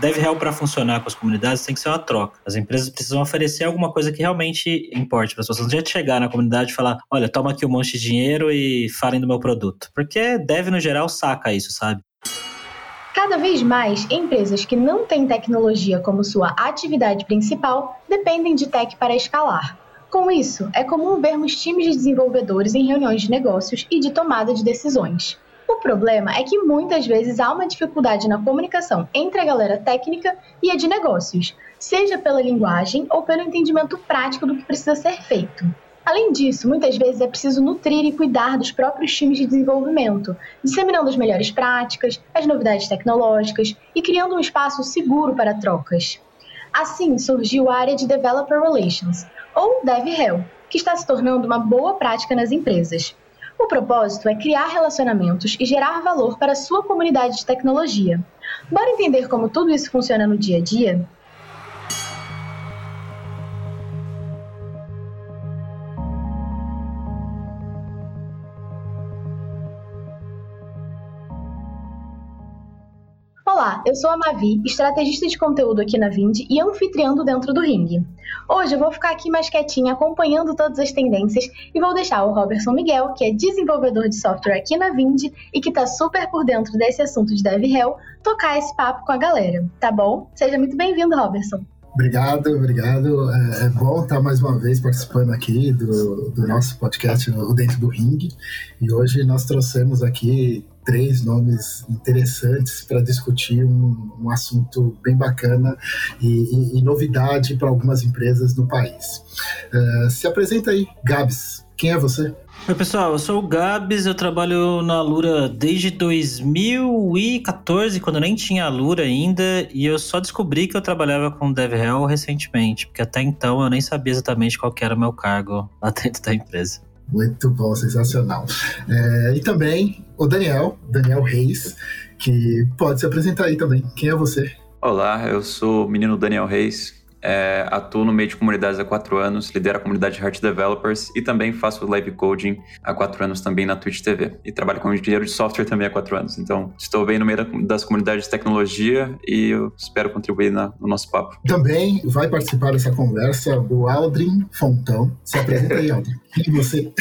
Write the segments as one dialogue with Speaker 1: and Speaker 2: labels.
Speaker 1: deve real para funcionar com as comunidades tem que ser uma troca. As empresas precisam oferecer alguma coisa que realmente importe para as pessoas. Não adianta chegar na comunidade e falar: olha, toma aqui um monte de dinheiro e falem do meu produto. Porque deve, no geral, saca isso, sabe?
Speaker 2: Cada vez mais, empresas que não têm tecnologia como sua atividade principal dependem de tech para escalar. Com isso, é comum vermos times de desenvolvedores em reuniões de negócios e de tomada de decisões. O problema é que muitas vezes há uma dificuldade na comunicação entre a galera técnica e a de negócios, seja pela linguagem ou pelo entendimento prático do que precisa ser feito. Além disso, muitas vezes é preciso nutrir e cuidar dos próprios times de desenvolvimento, disseminando as melhores práticas, as novidades tecnológicas e criando um espaço seguro para trocas. Assim surgiu a área de Developer Relations, ou DevRel, que está se tornando uma boa prática nas empresas. O propósito é criar relacionamentos e gerar valor para sua comunidade de tecnologia. Bora entender como tudo isso funciona no dia a dia? Olá, eu sou a Mavi, estrategista de conteúdo aqui na Vind e anfitriando dentro do ringue. Hoje eu vou ficar aqui mais quietinha acompanhando todas as tendências e vou deixar o Robertson Miguel, que é desenvolvedor de software aqui na Vind e que tá super por dentro desse assunto de DevRel, tocar esse papo com a galera, tá bom? Seja muito bem-vindo, Robertson.
Speaker 3: Obrigado, obrigado. É, é, bom estar mais uma vez participando aqui do, do nosso podcast o Dentro do Ring. E hoje nós trouxemos aqui três nomes interessantes para discutir um, um, assunto bem bacana e, e, e novidade para algumas empresas do país. Uh, se apresenta aí, Gabs. Quem é você?
Speaker 1: Oi, pessoal, eu sou o Gabs, eu trabalho na Lura desde 2014, quando nem tinha a Lura ainda, e eu só descobri que eu trabalhava com DevRel recentemente, porque até então eu nem sabia exatamente qual era o meu cargo lá dentro da empresa.
Speaker 3: Muito bom, sensacional. É, e também o Daniel, Daniel Reis, que pode se apresentar aí também. Quem é você?
Speaker 4: Olá, eu sou o menino Daniel Reis, é, atuo no meio de comunidades há quatro anos, lidero a comunidade Heart Developers e também faço live coding há quatro anos também na Twitch TV. E trabalho como engenheiro de software também há quatro anos. Então, estou bem no meio das comunidades de tecnologia e eu espero contribuir na, no nosso papo.
Speaker 3: Também vai participar dessa conversa o Aldrin Fontão. Se apresenta aí, Aldrin. E você?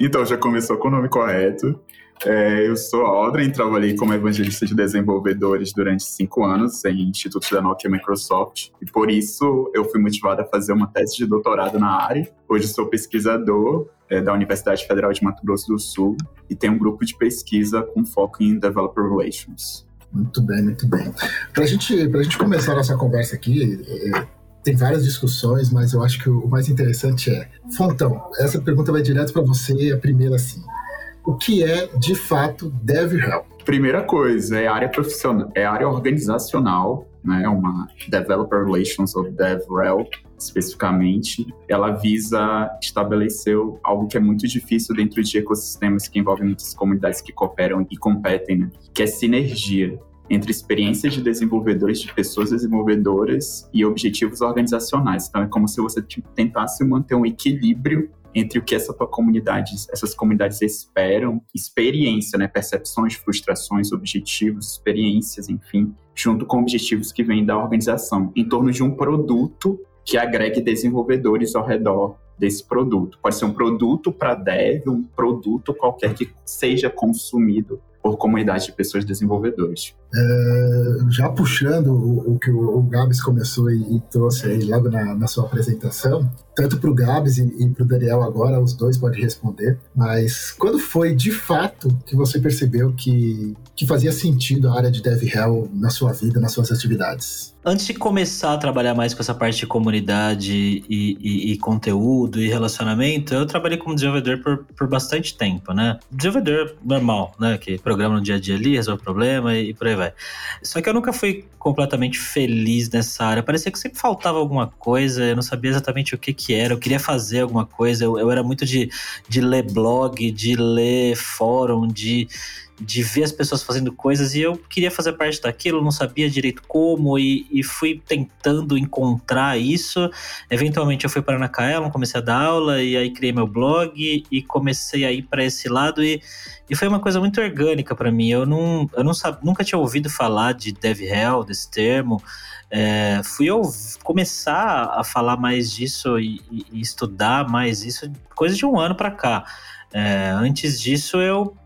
Speaker 5: Então, já começou com o nome correto. É, eu sou Audrey, trabalhei como evangelista de desenvolvedores durante cinco anos em institutos da Nokia e Microsoft. E por isso eu fui motivado a fazer uma tese de doutorado na área. Hoje sou pesquisador é, da Universidade Federal de Mato Grosso do Sul e tenho um grupo de pesquisa com foco em Developer Relations.
Speaker 3: Muito bem, muito bem. Para a gente, a gente começar a nossa conversa aqui, é, tem várias discussões, mas eu acho que o mais interessante é. Fontão, essa pergunta vai direto para você, a primeira assim o que é de fato DevRel?
Speaker 5: Primeira coisa, é área profissional, é área organizacional, né? Uma Developer Relations ou DevRel especificamente, ela visa estabelecer algo que é muito difícil dentro de ecossistemas que envolvem muitas comunidades que cooperam e competem, né? que é sinergia entre experiências de desenvolvedores, de pessoas desenvolvedoras e objetivos organizacionais. Então, é como se você tentasse manter um equilíbrio entre o que essa essas comunidades esperam, experiência, né, percepções, frustrações, objetivos, experiências, enfim, junto com objetivos que vêm da organização, em torno de um produto que agregue desenvolvedores ao redor desse produto. Pode ser um produto para dev, um produto qualquer que seja consumido por comunidade de pessoas desenvolvedoras.
Speaker 3: É, já puxando o, o que o, o, Gabs começou e, e trouxe aí logo na, na, sua apresentação, tanto para o Gabs e, e para o Daniel agora, os dois podem responder, mas quando foi de fato que você percebeu que, que fazia sentido a área de DevRel na sua vida, nas suas atividades?
Speaker 1: Antes de começar a trabalhar mais com essa parte de comunidade e, e, e, conteúdo e relacionamento, eu trabalhei como desenvolvedor por, por bastante tempo, né? Desenvolvedor normal, né? Que programa no dia a dia ali, resolve problema e, e por aí vai. Só que eu nunca fui completamente feliz nessa área. Parecia que sempre faltava alguma coisa, eu não sabia exatamente o que que era, eu queria fazer alguma coisa, eu, eu era muito de, de ler blog, de ler fórum, de de ver as pessoas fazendo coisas e eu queria fazer parte daquilo, não sabia direito como e, e fui tentando encontrar isso. Eventualmente eu fui para a Ana comecei a dar aula e aí criei meu blog e comecei a ir para esse lado e, e foi uma coisa muito orgânica para mim. Eu não, eu não sab, nunca tinha ouvido falar de DevRel, desse termo. É, fui eu começar a falar mais disso e, e, estudar mais isso coisa de um ano para cá. É, antes disso, eu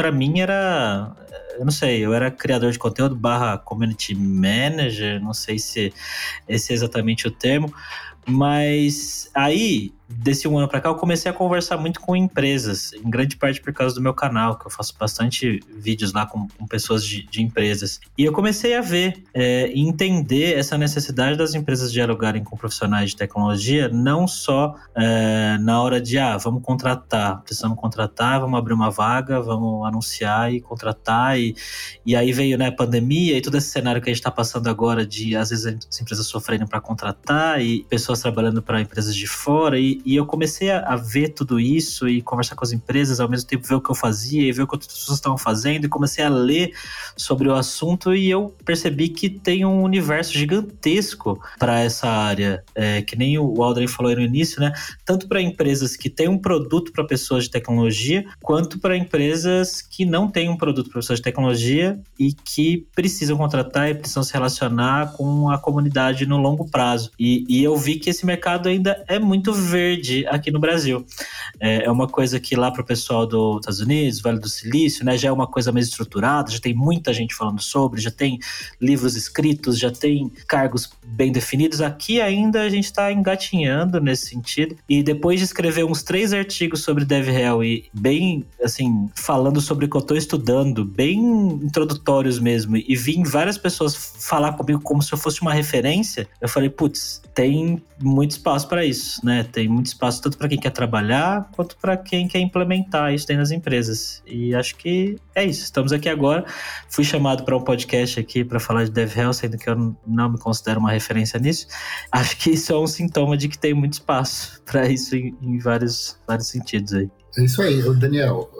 Speaker 1: para mim era, eu não sei, eu era criador de conteúdo barra community manager, não sei se esse é exatamente o termo, mas aí desse um ano para cá, eu comecei a conversar muito com empresas, em grande parte por causa do meu canal, que eu faço bastante vídeos lá com, com pessoas de, de, empresas. E eu comecei a ver é, e entender essa necessidade das empresas dialogarem com profissionais de tecnologia, não só é, na hora de, ah, vamos contratar, precisamos contratar, vamos abrir uma vaga, vamos anunciar e contratar. E, e aí veio né, a pandemia e todo esse cenário que a gente está passando agora de, às vezes, as empresas sofrendo para contratar e pessoas trabalhando para empresas de fora. E, e, eu comecei a, a, ver tudo isso e conversar com as empresas, ao mesmo tempo ver o que eu fazia e ver o que outras pessoas estavam fazendo, e comecei a ler sobre o assunto e eu percebi que tem um universo gigantesco para essa área, é, que nem o Aldrin falou no início, né? Tanto para empresas que têm um produto para pessoas de tecnologia, quanto para empresas que não têm um produto para pessoas de tecnologia e que precisam contratar e precisam se relacionar com a comunidade no longo prazo. E, e eu vi que esse mercado ainda é muito verde verde aqui no Brasil. É, é uma coisa que lá para o pessoal dos Estados Unidos, Vale do Silício, né, já é uma coisa mais estruturada, já tem muita gente falando sobre, já tem livros escritos, já tem cargos bem definidos. Aqui ainda a gente está engatinhando nesse sentido. E depois de escrever uns três artigos sobre DevRel e bem, assim, falando sobre o que eu estou estudando, bem introdutórios mesmo, e vim várias pessoas falar comigo como se eu fosse uma referência, eu falei, putz, tem muito espaço para isso, né? Tem muito espaço tanto para quem quer trabalhar quanto para quem quer implementar isso dentro das empresas. E acho que é isso. Estamos aqui agora. Fui chamado para um podcast aqui para falar de DevRel, sendo que eu não me considero uma referência nisso. Acho que isso é um sintoma de que tem muito espaço para isso em, em vários, vários sentidos aí.
Speaker 3: É isso aí, Daniel.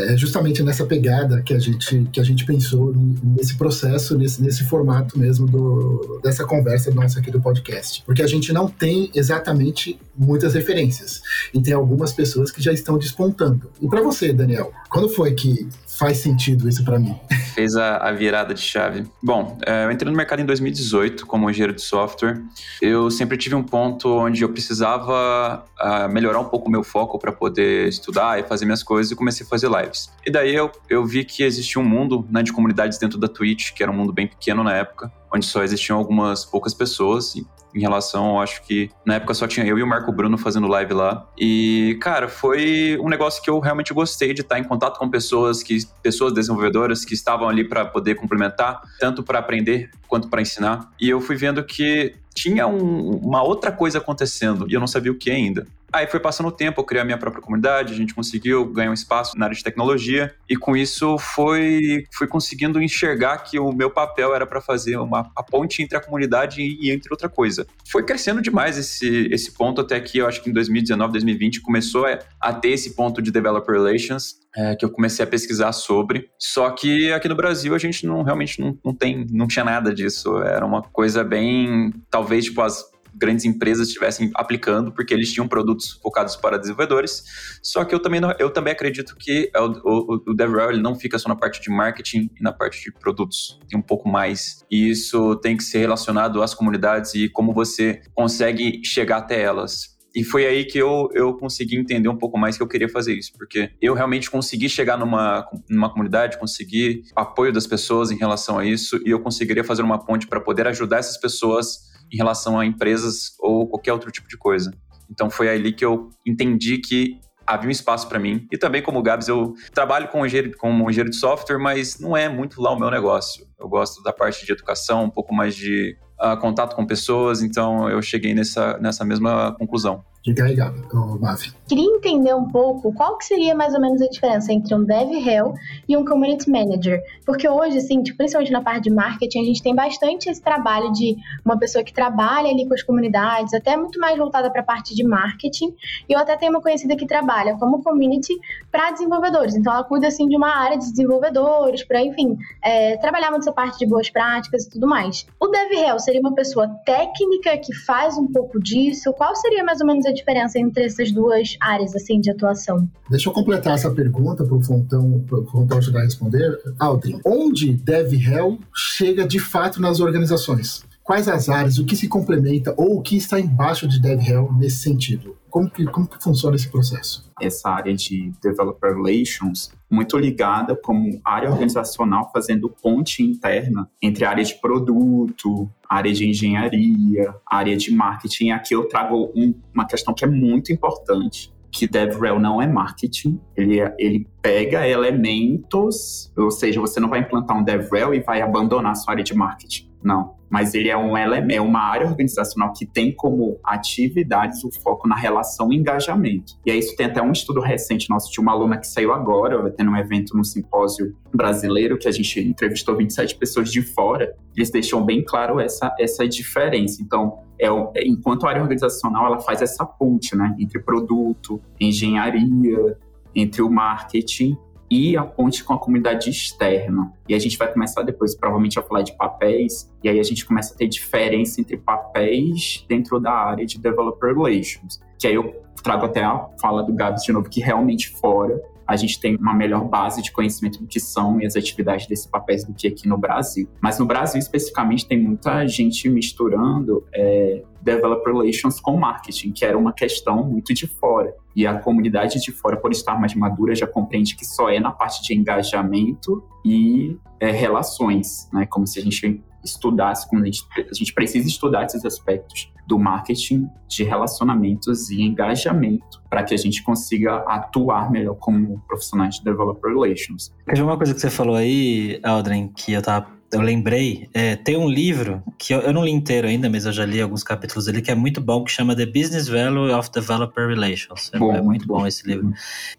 Speaker 3: É, é justamente nessa pegada que a gente, que a gente pensou nesse processo, nesse, nesse formato mesmo do, dessa conversa nossa aqui do podcast. Porque a gente não tem exatamente muitas referências. E tem algumas pessoas que já estão despontando. E para você, Daniel, quando foi que faz sentido isso para mim.
Speaker 4: Fez a, a, virada de chave. Bom, é, eu entrei no mercado em 2018 como engenheiro de software. Eu sempre tive um ponto onde eu precisava uh, melhorar um pouco o meu foco para poder estudar e fazer minhas coisas e comecei a fazer lives. E daí eu, eu vi que existia um mundo né, de comunidades dentro da Twitch, que era um mundo bem pequeno na época, onde só existiam algumas poucas pessoas em relação, eu acho que na época só tinha eu e o Marco Bruno fazendo live lá. E, cara, foi um negócio que eu realmente gostei de estar em contato com pessoas que pessoas desenvolvedoras que estavam ali para poder complementar, tanto para aprender quanto para ensinar. E eu fui vendo que tinha um, uma outra coisa acontecendo e eu não sabia o que ainda. Aí foi passando o tempo, eu criei a minha própria comunidade, a gente conseguiu ganhar um espaço na área de tecnologia e com isso foi fui conseguindo enxergar que o meu papel era para fazer uma a ponte entre a comunidade e entre outra coisa. Foi crescendo demais esse esse ponto até que eu acho que em 2019, 2020 começou a ter esse ponto de developer relations é, que eu comecei a pesquisar sobre. Só que aqui no Brasil a gente não realmente não, não tem, não tinha nada disso. Era uma coisa bem, talvez tipo as grandes empresas estivessem aplicando, porque eles tinham produtos focados para desenvolvedores. Só que eu também, não, eu também acredito que o, o, o DevRel não fica só na parte de marketing e na parte de produtos, tem um pouco mais. E isso tem que ser relacionado às comunidades e como você consegue chegar até elas. E foi aí que eu, eu consegui entender um pouco mais que eu queria fazer isso, porque eu realmente consegui chegar numa, numa comunidade, consegui apoio das pessoas em relação a isso, e eu conseguiria fazer uma ponte para poder ajudar essas pessoas em relação a empresas ou qualquer outro tipo de coisa. Então foi ali que eu entendi que havia um espaço para mim. E também, como o Gabs, eu trabalho com engenheiro, como engenheiro de software, mas não é muito lá o meu negócio. Eu gosto da parte de educação, um pouco mais de uh, contato com pessoas, então eu cheguei nessa, nessa mesma conclusão.
Speaker 3: Diga aí, Gabi, Mavi.
Speaker 2: Queria entender um pouco qual que seria mais ou menos a diferença entre um Dev Hell e um Community Manager. Porque hoje, assim, tipo, principalmente na parte de marketing, a gente tem bastante esse trabalho de uma pessoa que trabalha ali com as comunidades, até muito mais voltada para a parte de marketing. E eu até tenho uma conhecida que trabalha como community para desenvolvedores. Então, ela cuida, assim, de uma área de desenvolvedores, para, enfim, é, trabalhar muito essa parte de boas práticas e tudo mais. O Dev Hell seria uma pessoa técnica que faz um pouco disso? Qual seria mais ou menos a diferença entre essas duas áreas assim de atuação?
Speaker 3: Deixa eu completar essa pergunta para o Fontão, pro Fontão ajudar a responder. Aldrin, onde DevRel chega de fato nas organizações? Quais as áreas, o que se complementa ou o que está embaixo de DevRel nesse sentido? Como que, como que funciona esse processo?
Speaker 5: Essa área de Developer Relations, muito ligada como área organizacional, fazendo ponte interna entre área de produto, área de engenharia, área de marketing. Aqui eu trago um, uma questão que é muito importante, que DevRel não é marketing, ele, é, ele pega elementos, ou seja, você não vai implantar um DevRel e vai abandonar a sua área de marketing. Não. Mas ele é, um, é uma área organizacional que tem como atividades o foco na relação e engajamento. E aí isso tem até um estudo recente nosso de uma aluna que saiu agora, tendo um evento no simpósio brasileiro, que a gente entrevistou 27 pessoas de fora. Eles deixam bem claro essa, essa diferença. Então, é, é, enquanto a área organizacional ela faz essa ponte né, entre produto, engenharia, entre o marketing e a ponte com a comunidade externa. E a gente vai começar depois, provavelmente, a falar de papéis, e aí a gente começa a ter diferença entre papéis dentro da área de Developer Relations. Que aí eu trago até a fala do Gabs de novo, que realmente fora a gente tem uma melhor base de conhecimento do que são e as atividades desses papéis do que aqui no Brasil. Mas no Brasil, especificamente, tem muita gente misturando é, Developer Relations com marketing, que era uma questão muito de fora. E a comunidade de fora, por estar mais madura, já compreende que só é na parte de engajamento e é, relações, né? Como se a gente estudasse, como a gente, a gente precisa estudar esses aspectos do marketing de relacionamentos e engajamento para que a gente consiga atuar melhor como profissionais de developer relations.
Speaker 1: Teve uma coisa que você falou aí, Aldrin, que eu tava eu lembrei, é, tem um livro que eu, eu, não li inteiro ainda, mas eu já li alguns capítulos ali, que é muito bom, que chama The Business Value of Developer Relations. É, bom, é muito bom, bom esse livro.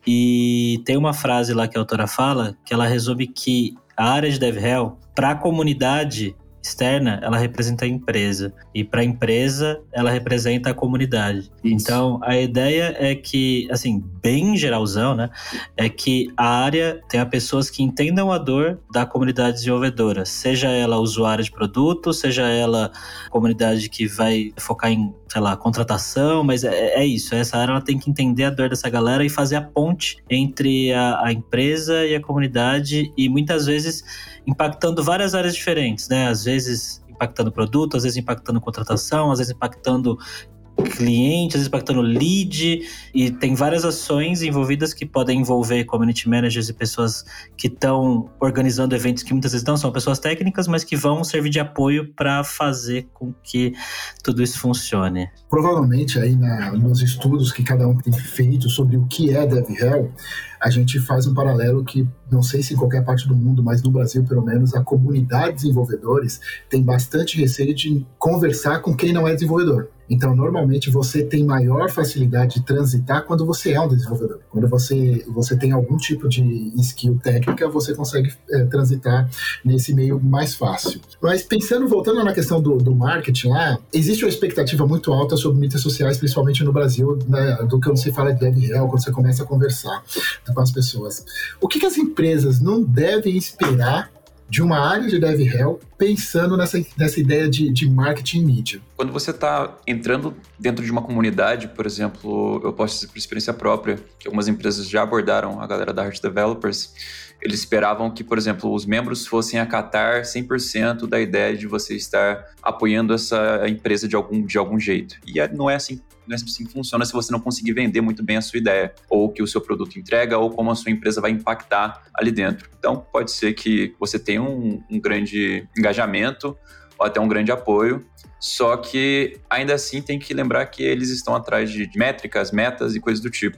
Speaker 1: E tem uma frase lá que a autora fala, que ela resume que a área de DevRel, para a comunidade, externa, ela representa a empresa. E para a empresa, ela representa a comunidade. Isso. Então, a ideia é que, assim, bem geralzão, né? É que a área tenha pessoas que entendam a dor da comunidade desenvolvedora. Seja ela usuária de produto, seja ela comunidade que vai focar em, sei lá, contratação, mas é, é isso. Essa área ela tem que entender a dor dessa galera e fazer a ponte entre a, a empresa e a comunidade. E muitas vezes impactando várias áreas diferentes, né? Às vezes impactando produto, às vezes impactando contratação, às vezes impactando cliente, às vezes impactando lead, e tem várias ações envolvidas que podem envolver community managers e pessoas que estão organizando eventos que muitas vezes não são pessoas técnicas, mas que vão servir de apoio para fazer com que tudo isso funcione.
Speaker 3: Provavelmente aí na, nos estudos que cada um tem feito sobre o que é DevRel, a gente faz um paralelo que, não sei se em qualquer parte do mundo, mas no Brasil, pelo menos, a comunidade de desenvolvedores tem bastante receio de conversar com quem não é desenvolvedor. Então, normalmente, você tem maior facilidade de transitar quando você é um desenvolvedor. Quando você, você tem algum tipo de skill técnica, você consegue é, transitar nesse meio mais fácil. Mas pensando, voltando na questão do, do marketing lá, existe uma expectativa muito alta sobre mídias sociais, principalmente no Brasil, né, do que você fala de DevRel, quando você começa a conversar com as pessoas. O que, que as empresas não devem esperar de uma área de DevRel pensando nessa, nessa ideia de, de marketing mídia.
Speaker 4: Quando você está entrando dentro de uma comunidade, por exemplo, eu posso dizer por experiência própria, que algumas empresas já abordaram a galera da Art Developers, eles esperavam que, por exemplo, os membros fossem acatar 100% da ideia de você estar apoiando essa empresa de algum, de algum jeito. E é, não é assim não é assim que funciona se você não conseguir vender muito bem a sua ideia, ou que o seu produto entrega, ou como a sua empresa vai impactar ali dentro. Então, pode ser que você tenha um, um grande engajamento, ou até um grande apoio, só que ainda assim tem que lembrar que eles estão atrás de métricas, metas e coisas do tipo.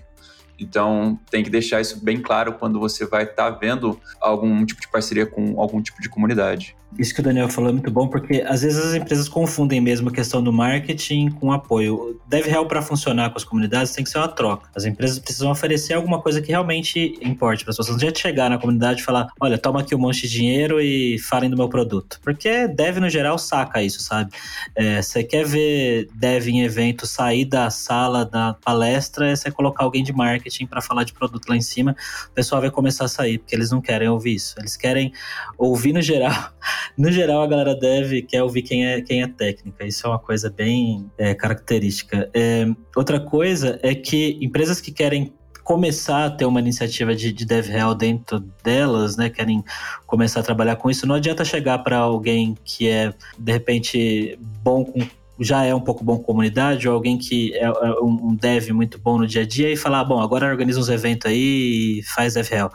Speaker 4: Então, tem que deixar isso bem claro quando você vai estar tá vendo algum tipo de parceria com algum tipo de comunidade.
Speaker 1: Isso que o Daniel falou é muito bom, porque às vezes as empresas confundem mesmo a questão do marketing com apoio. Deve real para funcionar com as comunidades tem que ser uma troca. As empresas precisam oferecer alguma coisa que realmente importe para as pessoas. Não adianta chegar na comunidade e falar: olha, toma aqui um monte de dinheiro e falem do meu produto. Porque deve, no geral, saca isso, sabe? É, você quer ver dev em evento sair da sala da palestra, é você colocar alguém de marketing para falar de produto lá em cima, o pessoal vai começar a sair, porque eles não querem ouvir isso. Eles querem ouvir no geral. No geral, a galera deve quer ouvir quem é, quem é técnica. Isso é uma coisa bem é, característica. É, outra coisa é que empresas que querem começar a ter uma iniciativa de, de DevRel dentro delas, né, querem começar a trabalhar com isso, não adianta chegar para alguém que é, de repente, bom com já é um pouco bom com comunidade, ou alguém que é, é um dev muito bom no dia a dia e falar, ah, bom, agora organiza uns eventos aí e faz DevRel.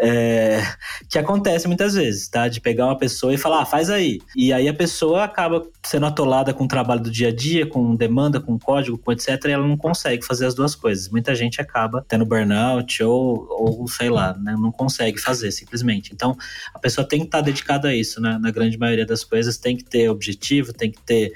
Speaker 1: É, que acontece muitas vezes, tá? De pegar uma pessoa e falar, ah, faz aí. E aí a pessoa acaba sendo atolada com o trabalho do dia a dia, com demanda, com código, com etc, e ela não consegue fazer as duas coisas. Muita gente acaba tendo burnout ou, ou sei lá, né? não consegue fazer simplesmente. Então, a pessoa tem que estar dedicada a isso, né? Na grande maioria das coisas, tem que ter objetivo, tem que ter,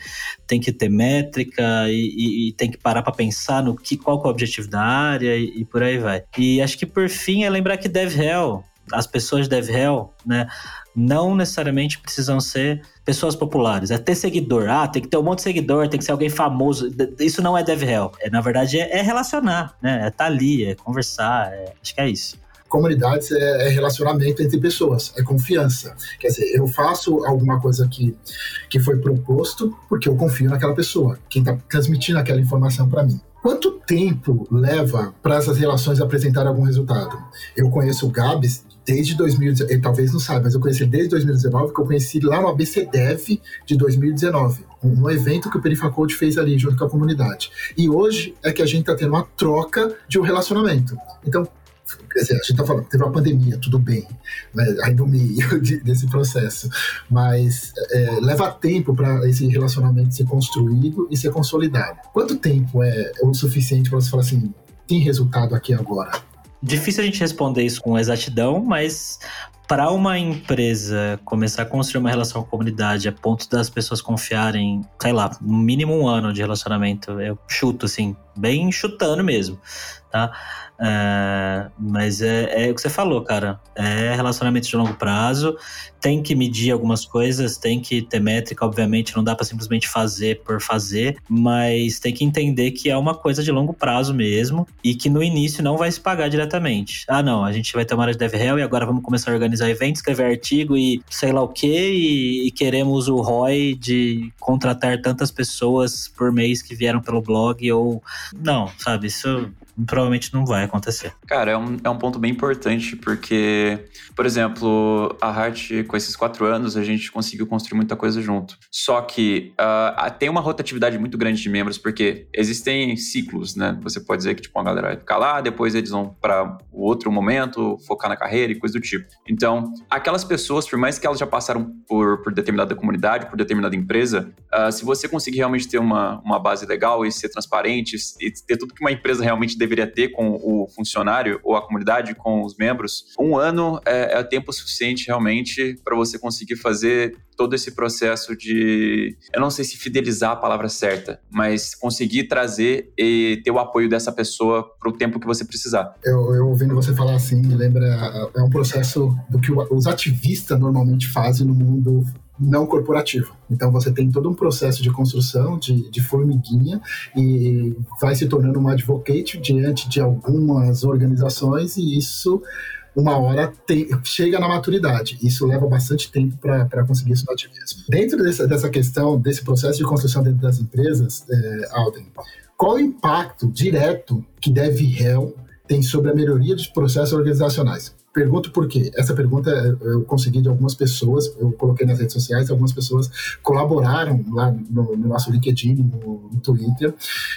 Speaker 1: tem que ter métrica e, e, e tem que parar para pensar no que, qual que é o objetivo da área e, e, por aí vai. E acho que por fim é lembrar que DevRel, as pessoas de DevRel, né, não necessariamente precisam ser pessoas populares. É ter seguidor. Ah, tem que ter um monte de seguidor, tem que ser alguém famoso. Isso não é DevRel. É, na verdade, é, é relacionar, né? É estar tá ali, é conversar. É, acho que é isso
Speaker 3: comunidades é, é, relacionamento entre pessoas, é confiança. Quer dizer, eu faço alguma coisa que, que foi proposto porque eu confio naquela pessoa, quem está transmitindo aquela informação para mim. Quanto tempo leva para essas relações apresentar algum resultado? Eu conheço o Gabs desde 2019, ele talvez não saiba, mas eu conheci desde 2019, que eu conheci lá no ABCDev de 2019, um evento que o Perifacode fez ali junto com a comunidade. E hoje é que a gente está tendo uma troca de um relacionamento. Então, Quer dizer, a gente está falando, teve uma pandemia, tudo bem, né, aí no meio de, desse processo, mas é, leva tempo para esse relacionamento ser construído e ser consolidado. Quanto tempo é, é o suficiente para você falar assim, tem resultado aqui agora?
Speaker 1: Difícil a gente responder isso com exatidão, mas para uma empresa começar a construir uma relação com a comunidade a ponto das pessoas confiarem, sei lá, no mínimo um ano de relacionamento, eu chuto assim, bem chutando mesmo, tá? É, mas é, é, o que você falou, cara. É relacionamento de longo prazo. Tem que medir algumas coisas, tem que ter métrica, obviamente. Não dá para simplesmente fazer por fazer, mas tem que entender que é uma coisa de longo prazo mesmo e que no início não vai se pagar diretamente. Ah, não, a gente vai ter uma área de DevRel e agora vamos começar a organizar eventos, escrever artigo e sei lá o que, e, e queremos o ROI de contratar tantas pessoas por mês que vieram pelo blog ou. Não, sabe? Isso provavelmente não vai acontecer.
Speaker 4: Cara, é um, é um ponto bem importante, porque, por exemplo, a Heart, com esses quatro anos, a gente conseguiu construir muita coisa junto. Só que uh, tem uma rotatividade muito grande de membros, porque existem ciclos, né? Você pode dizer que tipo, a galera vai ficar lá, depois eles vão para outro momento, focar na carreira e coisa do tipo. Então, aquelas pessoas, por mais que elas já passaram por, por determinada comunidade, por determinada empresa, uh, se você conseguir realmente ter uma, uma base legal e ser transparente, e ter tudo que uma empresa realmente deveria ter com o funcionário ou a comunidade com os membros, um ano é, é tempo suficiente realmente para você conseguir fazer todo esse processo de, eu não sei se fidelizar a palavra certa, mas conseguir trazer e ter o apoio dessa pessoa para o tempo que você precisar.
Speaker 3: Eu, eu ouvindo você falar assim, lembra, é um processo do que os ativistas normalmente fazem no mundo não corporativo. Então você tem todo um processo de construção de, de formiguinha e vai se tornando um advocate diante de algumas organizações e isso uma hora chega na maturidade. Isso leva bastante tempo para conseguir isso no ativismo. Dentro dessa, dessa questão, desse processo de construção dentro das empresas, é, Alden, qual o impacto direto que DevRel tem sobre a melhoria dos processos organizacionais? Pergunto por quê. Essa pergunta eu consegui de algumas pessoas, eu coloquei nas redes sociais, algumas pessoas colaboraram lá no, no nosso LinkedIn, no, no, Twitter,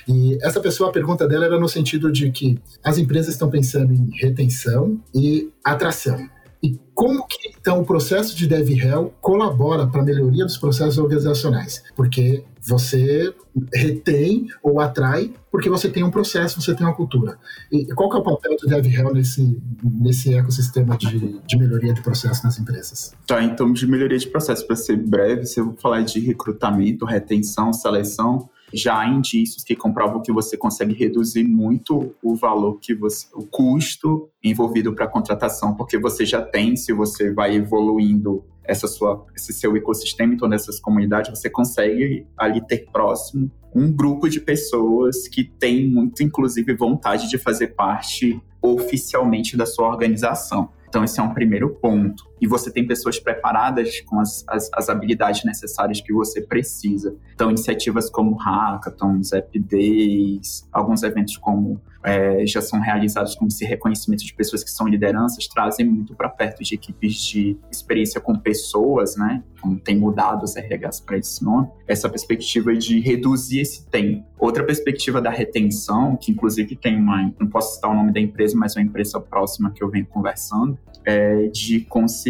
Speaker 3: e essa pessoa, a pergunta dela era no sentido de que as empresas estão pensando em retenção e atração. E como que então o processo de DevRel colabora para a melhoria dos processos organizacionais? Porque você retém ou atrai porque você tem um processo, você tem uma cultura. E qual que é o papel do DevRel nesse, nesse ecossistema de, de melhoria de processo nas empresas?
Speaker 5: Tá, então de melhoria de processo, para ser breve, se eu falar de recrutamento, retenção, seleção, já há indícios que comprovam que você consegue reduzir muito o valor que você, o custo envolvido para a contratação, porque você já tem, se você vai evoluindo essa sua, esse seu ecossistema em todas essas comunidades, você consegue ali ter próximo um grupo de pessoas que tem muito, inclusive, vontade de fazer parte oficialmente da sua organização. Então, esse é um primeiro ponto. E você tem pessoas preparadas com as, as, as habilidades necessárias que você precisa. Então, iniciativas como hackathons, app days, alguns eventos como é, já são realizados com esse reconhecimento de pessoas que são lideranças, trazem muito para perto de equipes de experiência com pessoas, né? Como tem mudado os RHs para esse nome, essa perspectiva de reduzir esse tempo. Outra perspectiva da retenção, que inclusive tem uma, não posso citar o nome da empresa, mas é uma empresa próxima que eu venho conversando, é de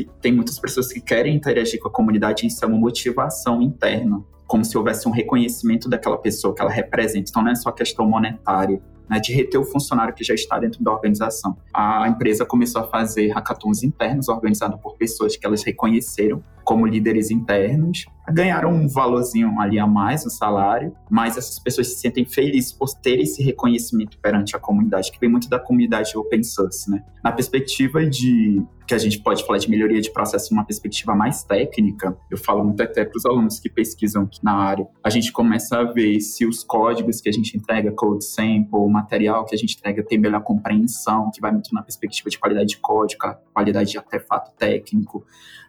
Speaker 5: tem muitas pessoas que querem interagir com a comunidade isso é uma motivação interna como se houvesse um reconhecimento daquela pessoa que ela representa. Então não é só questão monetária, né, de reter o funcionário que já está dentro da organização. A empresa começou a fazer hackathons internos organizados por pessoas que elas reconheceram como líderes internos, ganharam um valorzinho ali a mais no salário, mas essas pessoas se sentem felizes por ter esse reconhecimento perante a comunidade, que vem muito da comunidade open source, né? Na perspectiva de que a gente pode falar de melhoria de processo numa perspectiva mais técnica, eu falo muito até para os alunos que pesquisam na área, a gente começa a ver se os códigos que a gente entrega, code sample, o material que a gente entrega tem melhor compreensão, que vai muito na perspectiva de qualidade de código, qualidade de artefato técnico,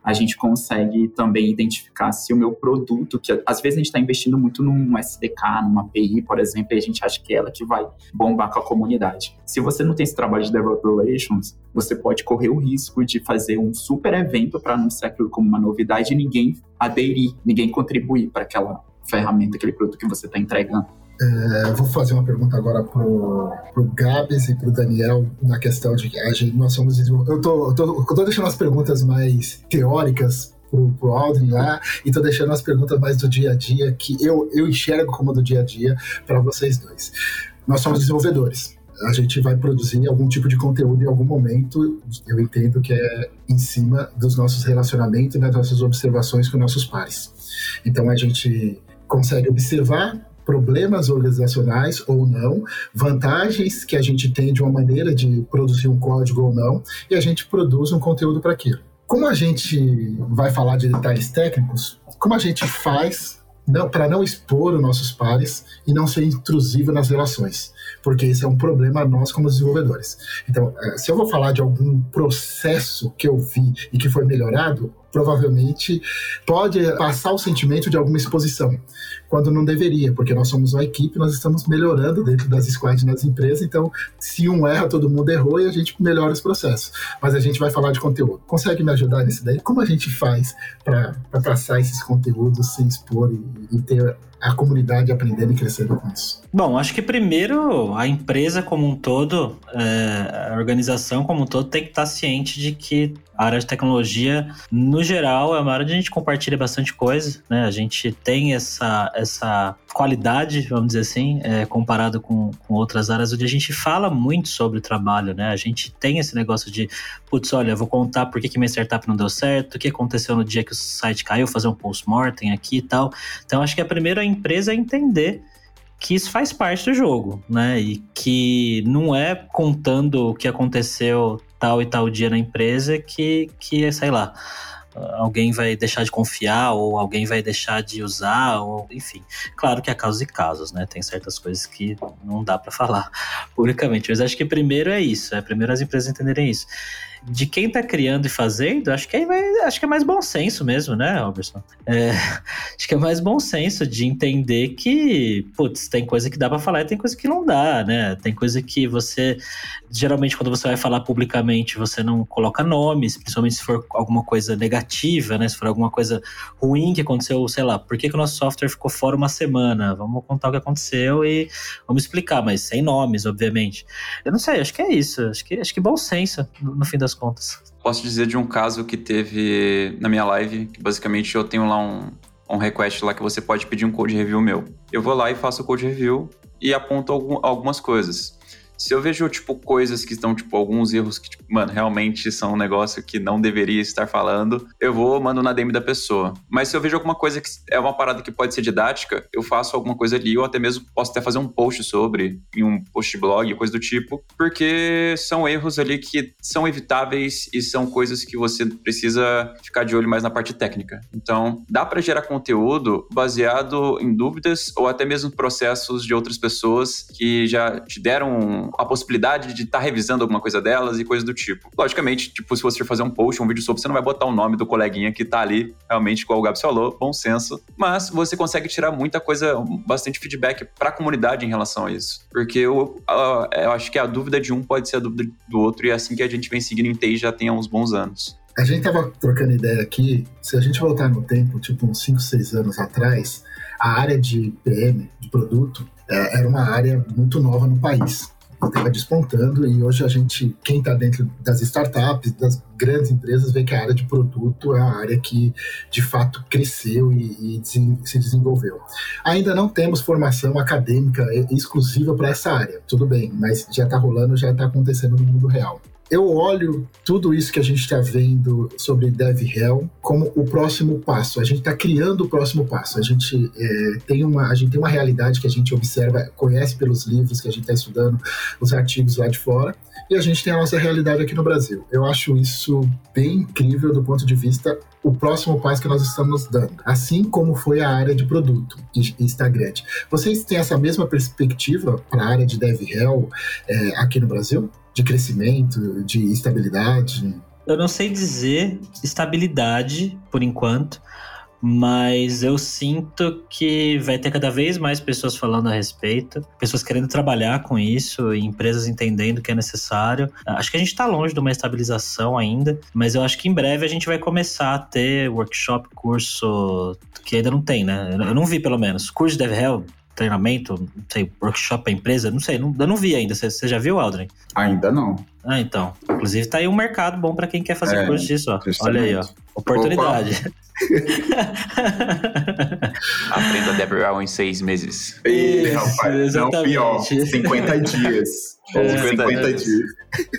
Speaker 5: a gente consegue também identificar se o meu produto, que às vezes a gente está investindo muito num SDK, numa API, por exemplo, e a gente acha que é ela que vai bombar com a comunidade. Se você não tem esse trabalho de developer relations, você pode correr o risco de fazer um super evento para anunciar aquilo como uma novidade e ninguém aderir, ninguém contribuir para aquela ferramenta, aquele produto que você está entregando.
Speaker 3: É, vou fazer uma pergunta agora pro, pro Gabs e pro Daniel na questão de que a gente, nós somos. Eu tô, eu tô, eu tô deixando as perguntas mais teóricas pro, pro Aldrin lá e tô deixando as perguntas mais do dia a dia que eu, eu enxergo como do dia a dia para vocês dois. Nós somos desenvolvedores. A gente vai produzir algum tipo de conteúdo em algum momento. Eu entendo que é em cima dos nossos relacionamentos e das nossas observações com nossos pares. Então a gente consegue observar problemas organizacionais ou não, vantagens que a gente tem de uma maneira de produzir um código ou não, e a gente produz um conteúdo para aquilo. Como a gente vai falar de detalhes técnicos, como a gente faz para não expor os nossos pares e não ser intrusivo nas relações, porque isso é um problema nós como desenvolvedores. Então, eh, se eu vou falar de algum processo que eu vi e que foi melhorado, provavelmente pode passar o sentimento de alguma exposição, quando não deveria, porque nós somos uma equipe, nós estamos melhorando dentro das squads nas empresas, então se um erra, todo mundo errou e a gente melhora os processos. Mas a gente vai falar de conteúdo. Consegue me ajudar nisso daí? Como a gente faz para passar esses conteúdos sem expor e, e ter a comunidade aprendendo e crescendo com isso?
Speaker 1: Bom, acho que primeiro a empresa como um todo, é, a organização como um todo tem que estar ciente de que a área de tecnologia, no geral, é uma área onde a gente compartilha bastante coisa, né? A gente tem essa, essa qualidade, vamos dizer assim, é, comparado com, com outras áreas onde a gente fala muito sobre o trabalho, né? A gente tem esse negócio de, putz, olha, vou contar por que, que minha startup não deu certo, o que aconteceu no dia que o site caiu, fazer um post-mortem aqui e tal. Então, acho que a primeira empresa é entender que isso faz parte do jogo, né? E que não é contando o que aconteceu tal e tal dia na empresa que, que sei lá, alguém vai deixar de confiar ou alguém vai deixar de usar, ou enfim. Claro que há casos e casos, né? Tem certas coisas que não dá para falar publicamente, mas acho que primeiro é isso, é primeiro as empresas entenderem isso de quem tá criando e fazendo, acho que, é, acho que é mais bom senso mesmo, né, Robertson? É, acho que é mais bom senso de entender que, putz, tem coisa que dá para falar e tem coisa que não dá, né? Tem coisa que você, geralmente, quando você vai falar publicamente, você não coloca nomes, principalmente se for alguma coisa negativa, né? Se for alguma coisa ruim que aconteceu, sei lá, por que, que o nosso software ficou fora uma semana? Vamos contar o que aconteceu e vamos explicar, mas sem nomes, obviamente. Eu não sei, acho que é isso. Acho que, acho que bom senso, no, no fim das contas.
Speaker 4: posso dizer de um caso que teve na minha live, que basicamente eu tenho lá um, um request lá que você pode pedir um code review meu. Eu vou lá e faço o code review e aponto algum, algumas coisas. Se eu vejo, tipo, coisas que estão, tipo, alguns erros que, tipo, mano, realmente são um negócio que não deveria estar falando, eu vou, mando na DM da pessoa. Mas se eu vejo alguma coisa que é uma parada que pode ser didática, eu faço alguma coisa ali, ou até mesmo posso até fazer um post sobre, em um post blog, coisa do tipo, porque são erros ali que são evitáveis e são coisas que você precisa ficar de olho mais na parte técnica. Então, dá para gerar conteúdo baseado em dúvidas ou até mesmo processos de outras pessoas que já te deram a possibilidade de estar tá revisando alguma coisa delas e coisas do tipo. Logicamente, tipo, se você fazer um post, um vídeo sobre, você não vai botar o nome do coleguinha que tá ali, realmente, igual o Gabs falou, bom senso. Mas você consegue tirar muita coisa, bastante feedback para a comunidade em relação a isso. Porque eu, eu acho que a dúvida de um pode ser a dúvida do outro, e é assim que a gente vem seguindo em TI já tem há uns bons anos.
Speaker 3: A gente tava trocando ideia aqui, se a gente voltar no tempo, tipo uns 5, 6 anos atrás, a área de PM, de produto, é, era uma área muito nova no país estava despontando e hoje a gente, quem está dentro das startups, das grandes empresas, vê que a área de produto é a área que de fato cresceu e, e se desenvolveu. Ainda não temos formação acadêmica exclusiva para essa área, tudo bem, mas já está rolando, já está acontecendo no mundo real eu olho tudo isso que a gente está vendo sobre DevRel como o próximo passo. A gente está criando o próximo passo. A gente, é, tem uma, a gente tem uma realidade que a gente observa, conhece pelos livros que a gente está estudando, os artigos lá de fora, e a gente tem a nossa realidade aqui no Brasil. Eu acho isso bem incrível do ponto de vista o próximo passo que nós estamos dando, assim como foi a área de produto Instagram. Vocês têm essa mesma perspectiva para a área de DevRel é, aqui no Brasil? De crescimento, de estabilidade?
Speaker 1: Eu não sei dizer estabilidade por enquanto, mas eu sinto que vai ter cada vez mais pessoas falando a respeito, pessoas querendo trabalhar com isso, empresas entendendo que é necessário. Acho que a gente está longe de uma estabilização ainda, mas eu acho que em breve a gente vai começar a ter workshop, curso que ainda não tem, né? Eu não vi pelo menos. Curso de DevRel, treinamento, não sei, workshop para empresa, não sei, não, eu não vi ainda. Você, você já viu, Aldrin?
Speaker 5: Ainda não.
Speaker 1: Ah, então. Inclusive tá aí um mercado bom para quem quer fazer é, curso disso, ó. Olha aí, ó. Oportunidade.
Speaker 4: Aprenda DevRel em seis meses.
Speaker 5: Isso, rapaz, exatamente. Não, pior, 50 dias. É, 50 dias.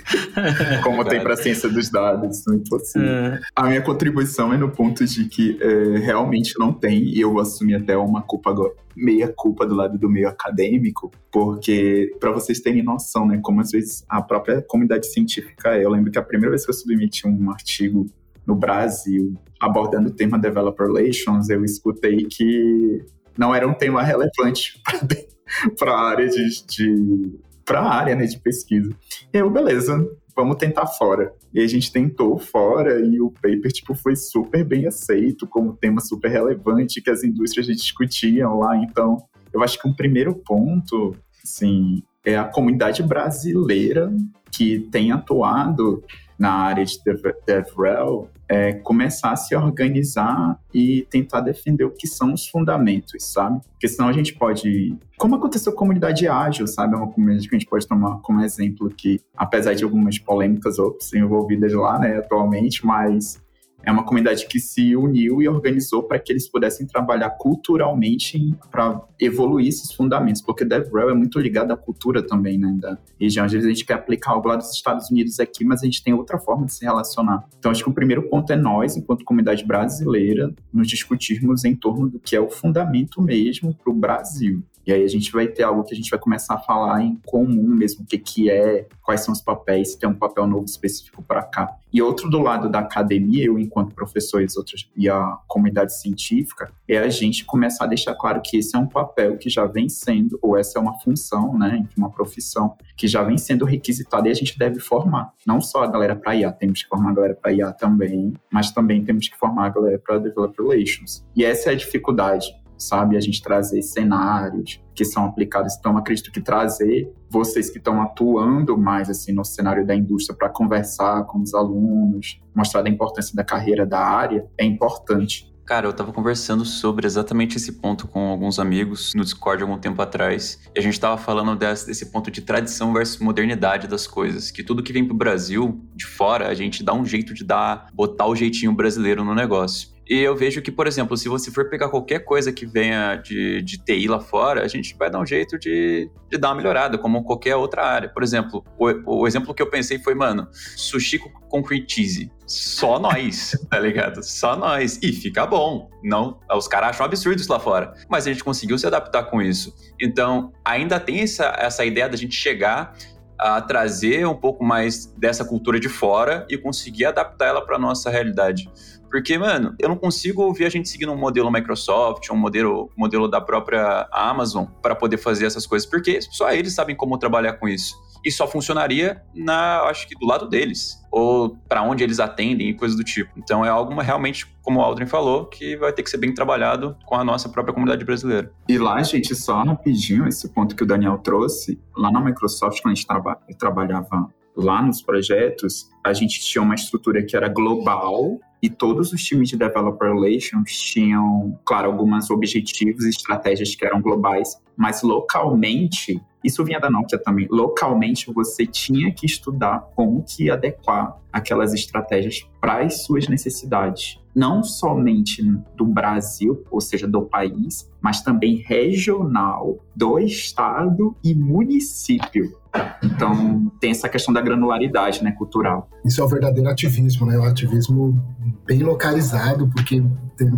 Speaker 5: Como tem para a ciência dos dados, não é impossível. É. A minha contribuição é no ponto de que é, realmente não tem, e eu vou assumir até uma culpa agora, meia culpa do lado do meio acadêmico, porque para vocês terem noção, né, como às vezes a própria comunidade científica é. Eu lembro que a primeira vez que eu submeti um artigo no Brasil abordando o tema Developer Relations, eu escutei que não era um tema relevante para a área de, de para a área né, de pesquisa. E eu, beleza, vamos tentar fora. E a gente tentou fora e o paper tipo foi super bem aceito como tema super relevante que as indústrias discutiam lá. Então, eu acho que um primeiro ponto, assim, é a comunidade brasileira que tem atuado na área de DevRel é começar a se organizar e tentar defender o que são os fundamentos, sabe? Porque senão a gente pode. Como aconteceu com a comunidade ágil, sabe? É uma comunidade que a gente pode tomar como exemplo que, apesar de algumas polêmicas ops, envolvidas lá, né, atualmente, mas é uma comunidade que se uniu e organizou para que eles pudessem trabalhar culturalmente para evoluir esses fundamentos, porque DevRel é muito ligado à cultura também, né, da região. Às vezes a gente quer aplicar algo lá dos Estados Unidos aqui, mas a gente tem outra forma de se relacionar. Então acho que o primeiro ponto é nós, enquanto comunidade brasileira, nos discutirmos em torno do que é o fundamento mesmo para o Brasil. E aí a gente vai ter algo que a gente vai começar a falar em comum mesmo, o que, que é, quais são os papéis, se tem um papel novo específico para cá. E outro do lado da academia, eu enquanto professor e, outros, e a comunidade científica, é a gente começar a deixar claro que esse é um papel que já vem sendo, ou essa é uma função, né, uma profissão que já vem sendo requisitada e a gente deve formar. Não só a galera para IA, temos que formar a galera para IA também, mas também temos que formar a galera para Developer Relations. E essa é a dificuldade sabe? A gente trazer cenários que são aplicados. Então, acredito que trazer vocês que estão atuando mais assim no cenário da indústria para conversar com os alunos, mostrar a importância da carreira da área é importante.
Speaker 4: Cara, eu tava conversando sobre exatamente esse ponto com alguns amigos no Discord algum tempo atrás. E a gente tava falando desse, desse ponto de tradição versus modernidade das coisas. Que tudo que vem pro Brasil, de fora, a gente dá um jeito de dar, botar o jeitinho brasileiro no negócio. E eu vejo que, por exemplo, se você for pegar qualquer coisa que venha de, de TI lá fora, a gente vai dar um jeito de, de dar uma melhorada, como qualquer outra área. Por exemplo, o, o exemplo que eu pensei foi, mano, sushi com cream cheese. Só nós, tá ligado? Só nós. E fica bom. Não, os caras acham absurdo isso lá fora. Mas a gente conseguiu se adaptar com isso. Então, ainda tem essa, essa ideia da gente chegar a trazer um pouco mais dessa cultura de fora e conseguir adaptar ela para nossa realidade. Porque, mano, eu não consigo ouvir a gente seguindo um modelo Microsoft, um modelo, modelo da própria Amazon para poder fazer essas coisas, porque só eles sabem como trabalhar com isso. E só funcionaria na, acho que do lado deles, ou para onde eles atendem e coisas do tipo. Então é algo realmente, como o Aldrin falou, que vai ter que ser bem trabalhado com a nossa própria comunidade brasileira.
Speaker 5: E lá, gente, só rapidinho, esse ponto que o Daniel trouxe, lá na Microsoft, quando a gente traba trabalhava lá nos projetos, a gente tinha uma estrutura que era global e todos os times de Developer Relations tinham, claro, alguns objetivos e estratégias que eram globais, mas localmente, isso vinha da Nokia também, localmente você tinha que estudar como que adequar aquelas estratégias para as suas necessidades. Não somente do Brasil, ou seja, do país, mas também regional, do estado e município. Então, tem essa questão da granularidade né, cultural.
Speaker 3: Isso é o verdadeiro ativismo, né? O ativismo bem localizado, porque, tem,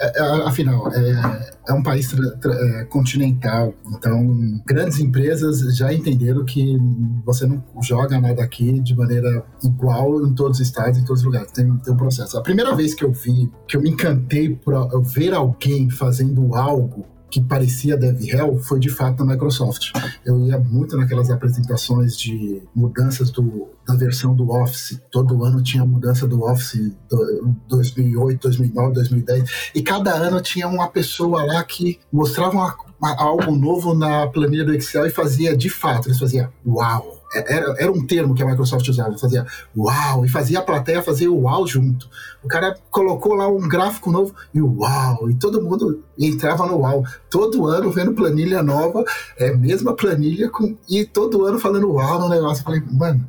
Speaker 3: é, é, afinal, é, é, um país tra, tra, é, continental. Então, grandes empresas já entenderam que você não joga nada aqui de maneira igual em todos os estados, em todos os lugares. Tem, tem um processo. A primeira vez que eu vi, que eu me encantei por ver alguém fazendo algo que parecia DevRel foi de fato na Microsoft. Eu ia muito naquelas apresentações de mudanças do, da versão do Office. Todo ano tinha mudança do Office do, 2008, 2009, 2010. E cada ano tinha uma pessoa lá que mostrava uma, uma, algo novo na planilha do Excel e fazia de fato. Eles faziam uau! Era, era um termo que a Microsoft usava, fazia uau, e fazia a plateia fazer uau junto. O cara colocou lá um gráfico novo e uau, e todo mundo entrava no uau. Todo ano vendo planilha nova, é mesma planilha, com, e todo ano falando uau no negócio. Eu falei, mano,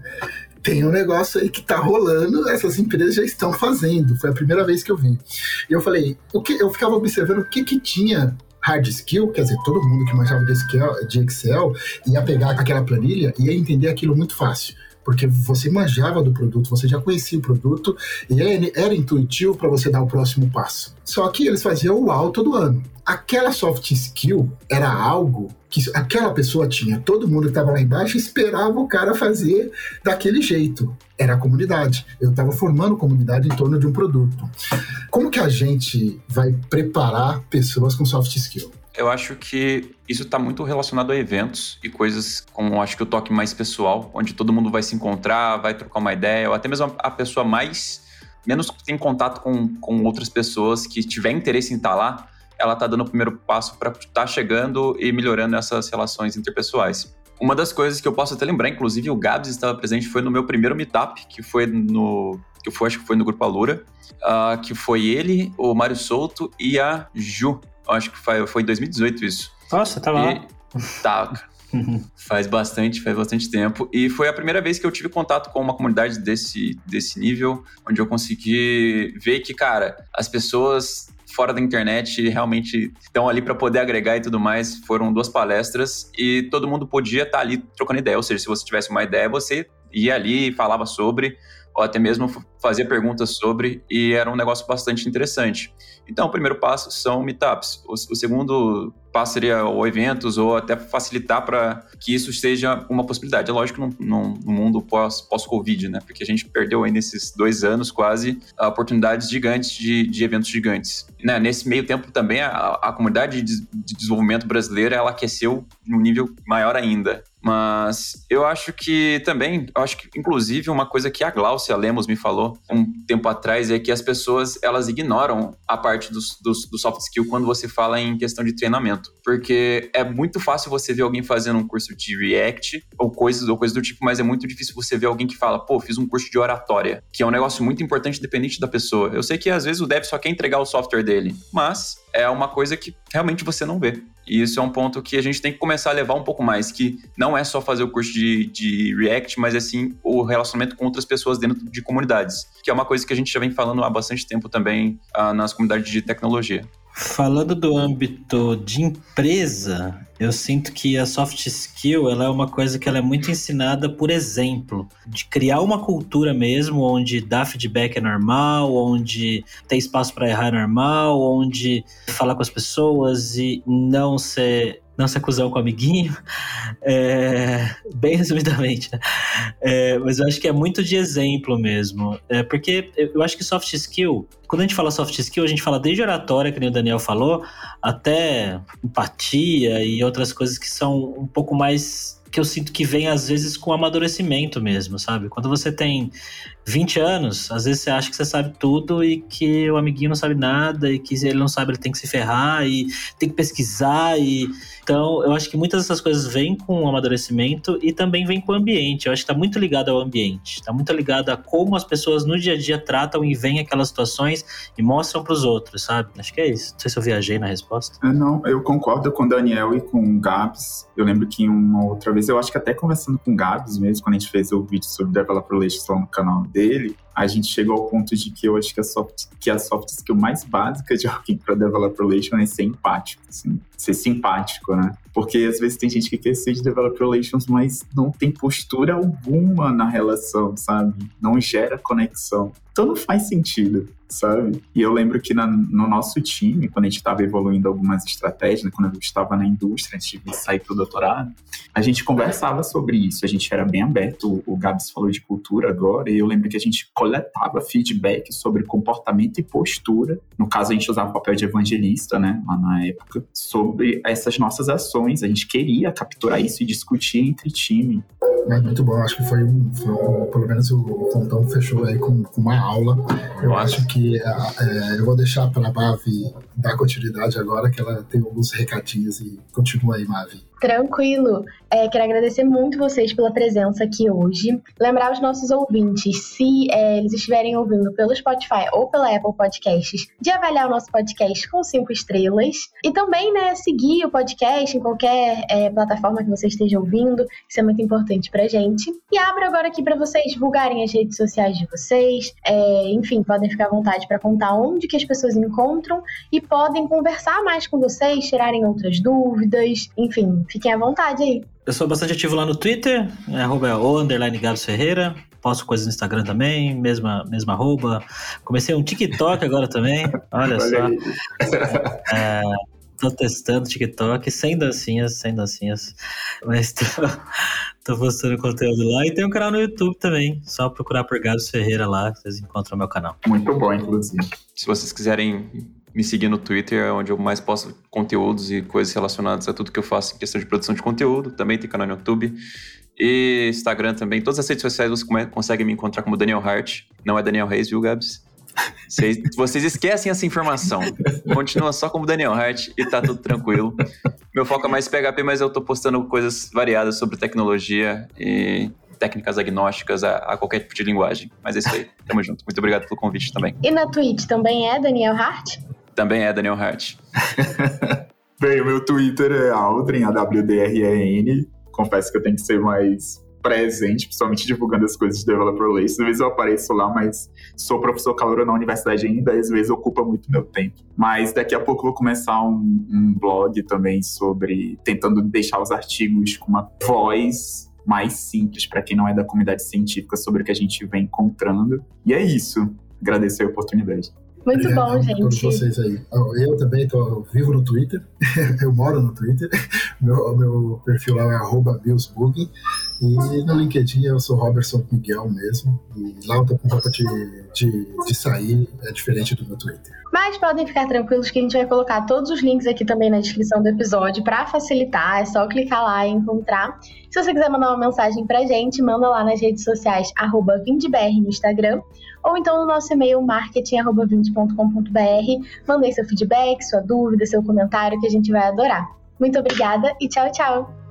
Speaker 3: tem um negócio aí que tá rolando, essas empresas já estão fazendo. Foi a primeira vez que eu vi. E eu falei, o que eu ficava observando o que que tinha hard skill, quer dizer, todo mundo que manjava de Excel, de Excel ia pegar aquela planilha e ia entender aquilo muito fácil porque você manjava do produto, você já conhecia o produto e era intuitivo para você dar o próximo passo. Só que eles faziam o UAU todo ano. Aquela soft skill era algo que aquela pessoa tinha. Todo mundo que estava lá embaixo esperava o cara fazer daquele jeito. Era a comunidade. Eu estava formando comunidade em torno de um produto. Como que a gente vai preparar pessoas com soft skill?
Speaker 4: Eu acho que isso está muito relacionado a eventos e coisas como acho que o toque mais pessoal, onde todo mundo vai se encontrar, vai trocar uma ideia, ou até mesmo a pessoa mais menos tem contato com, com outras pessoas que tiver interesse em estar tá lá, ela está dando o primeiro passo para estar tá chegando e melhorando essas relações interpessoais. Uma das coisas que eu posso até lembrar, inclusive o Gabs estava presente, foi no meu primeiro meetup, que foi no que foi, acho que foi no Grupo Alura, uh, que foi ele, o Mário Souto e a Ju, acho que foi, foi em 2018 isso.
Speaker 1: Nossa, tá lá.
Speaker 4: Tá. faz bastante, faz bastante tempo. E foi a primeira vez que eu tive contato com uma comunidade desse, desse nível, onde eu consegui ver que, cara, as pessoas fora da internet realmente estão ali para poder agregar e tudo mais. Foram duas palestras e todo mundo podia estar tá ali trocando ideia. Ou seja, se você tivesse uma ideia, você ia ali e falava sobre ou até mesmo fazia perguntas sobre, e era um negócio bastante interessante. Então, o primeiro passo são meetups. O, o segundo passo seria ou eventos, ou até facilitar para que isso seja uma possibilidade. É lógico, no, mundo pós-Covid, pós né? Porque a gente perdeu aí nesses dois anos quase oportunidades gigantes de, de eventos gigantes. Né? Nesse meio tempo também, a, a comunidade de, de desenvolvimento brasileira, ela aqueceu num nível maior ainda. Mas eu acho que também, acho que inclusive uma coisa que a Glaucia Lemos me falou um tempo atrás é que as pessoas elas ignoram a parte dos, dos, do soft skill quando você fala em questão de treinamento. porque é muito fácil você ver alguém fazendo um curso de React ou coisas ou coisas do tipo, mas é muito difícil você ver alguém que fala, pô, fiz um curso de oratória, que é um negócio muito importante dependente da pessoa. Eu sei que às vezes o dev só quer entregar o software dele, mas é uma coisa que realmente você não vê. E isso é um ponto que a gente tem que começar a levar um pouco mais, que não é só fazer o curso de, de React, mas é sim o relacionamento com outras pessoas dentro de comunidades, que é uma coisa que a gente já vem falando há bastante tempo também uh, nas comunidades de tecnologia.
Speaker 1: Falando do âmbito de empresa, eu sinto que a soft skill ela é uma coisa que ela é muito ensinada por exemplo, de criar uma cultura mesmo onde dar feedback é normal, onde ter espaço para errar é normal, onde falar com as pessoas e não ser não se acusar com o amiguinho, é, bem resumidamente. Né? É, mas eu acho que é muito de exemplo mesmo. É, porque eu acho que soft skill, quando a gente fala soft skill, a gente fala desde oratória, que nem o Daniel falou, até empatia e outras coisas que são um pouco mais que eu sinto que vem às vezes com amadurecimento mesmo, sabe? Quando você tem 20 anos, às vezes você acha que você sabe tudo e que o amiguinho não sabe nada e que ele não sabe, ele tem que se ferrar e tem que pesquisar e então eu acho que muitas dessas coisas vêm com o amadurecimento e também vêm com o ambiente. Eu acho que está muito ligado ao ambiente, está muito ligado a como as pessoas no dia a dia tratam e veem aquelas situações e mostram para os outros, sabe? Acho que é isso. Não sei se eu viajei na resposta.
Speaker 5: É, não, eu concordo com o Daniel e com o Gabs. Eu lembro que uma outra vez, eu acho que até conversando com o Gabs mesmo, quando a gente fez o vídeo sobre Developer Relations lá no canal dele, a gente chegou ao ponto de que eu acho que a soft, que a soft skill mais básica de alguém para developer relations é ser empático, assim, ser simpático, né? Porque às vezes tem gente que quer ser de developer relations, mas não tem postura alguma na relação, sabe? Não gera conexão. Então não faz sentido sabe? E eu lembro que na, no nosso time, quando a gente estava evoluindo algumas estratégias, né, quando eu estava na indústria, antes de sair para o doutorado, a gente conversava sobre isso, a gente era bem aberto, o Gabs falou de cultura agora, e eu lembro que a gente coletava feedback sobre comportamento e postura, no caso a gente usava o papel de evangelista, né, lá na época, sobre essas nossas ações, a gente queria capturar isso e discutir entre time.
Speaker 3: É muito bom, acho que foi um, foi um pelo menos o Fontão fechou aí com, com uma aula, eu acho que é, eu vou deixar para a Mavi dar continuidade agora, que ela tem alguns recadinhos e continua aí, Mavi.
Speaker 2: Tranquilo. É, quero agradecer muito vocês pela presença aqui hoje. Lembrar os nossos ouvintes, se é, eles estiverem ouvindo pelo Spotify ou pela Apple Podcasts, de avaliar o nosso podcast com cinco estrelas. E também, né, seguir o podcast em qualquer é, plataforma que você esteja ouvindo. Isso é muito importante pra gente. E abro agora aqui para vocês divulgarem as redes sociais de vocês. É, enfim, podem ficar à vontade para contar onde que as pessoas encontram e podem conversar mais com vocês, tirarem outras dúvidas. Enfim, fiquem à vontade aí.
Speaker 1: Eu sou bastante ativo lá no Twitter, é arroba o underline Gabs Ferreira. Posto coisas no Instagram também, mesma, mesma arroba. Comecei um TikTok agora também, olha, só. É, tô testando TikTok sem dancinhas, sem dancinhas. Mas tô, tô postando conteúdo lá. E tem um canal no YouTube também. Só procurar por Gabs Ferreira lá, vocês encontram o meu canal.
Speaker 5: Muito bom, inclusive.
Speaker 4: Se vocês quiserem me seguir no Twitter, é onde eu mais posto conteúdos e coisas relacionadas a tudo que eu faço em questão de produção de conteúdo. Também tem canal no YouTube. E Instagram também. Todas as redes sociais você consegue me encontrar como Daniel Hart. Não é Daniel Reis, viu, Gabs? Vocês, vocês esquecem essa informação. Continua só como Daniel Hart e tá tudo tranquilo. Meu foco é mais PHP, mas eu tô postando coisas variadas sobre tecnologia e técnicas agnósticas a, a, qualquer tipo de linguagem. Mas é isso aí. Tamo junto. Muito obrigado pelo convite também.
Speaker 2: E na Twitch também é Daniel Hart?
Speaker 4: Também é Daniel Hart.
Speaker 5: Bem, o meu Twitter é Aldrin, A-W-D-R-E-N. Confesso que eu tenho que ser mais presente, principalmente divulgando as coisas de Developer Relations. Às vezes eu apareço lá, mas sou professor calor na universidade ainda, às vezes ocupa muito meu tempo. Mas daqui a pouco eu vou começar um, um blog também sobre tentando deixar os artigos com uma voz mais simples para quem não é da comunidade científica sobre o que a gente vem encontrando. E é isso. Agradecer a oportunidade.
Speaker 2: Muito Obrigado bom, gente.
Speaker 3: todos vocês aí. Eu também estou vivo no Twitter. eu moro no Twitter. Meu, meu perfil lá é arroba Billsbug. E no LinkedIn eu sou Robertson Miguel mesmo. E lá eu tô com roupa de, de, de sair, é diferente do meu Twitter.
Speaker 2: Mas podem ficar tranquilos que a gente vai colocar todos os links aqui também na descrição do episódio para facilitar. É só clicar lá e encontrar. Se você quiser mandar uma mensagem pra gente, manda lá nas redes sociais, arroba VindBR no Instagram, ou então no nosso e-mail marketing.vind.com.br. Mandei seu feedback, sua dúvida, seu comentário, que a gente vai adorar. Muito obrigada e tchau, tchau!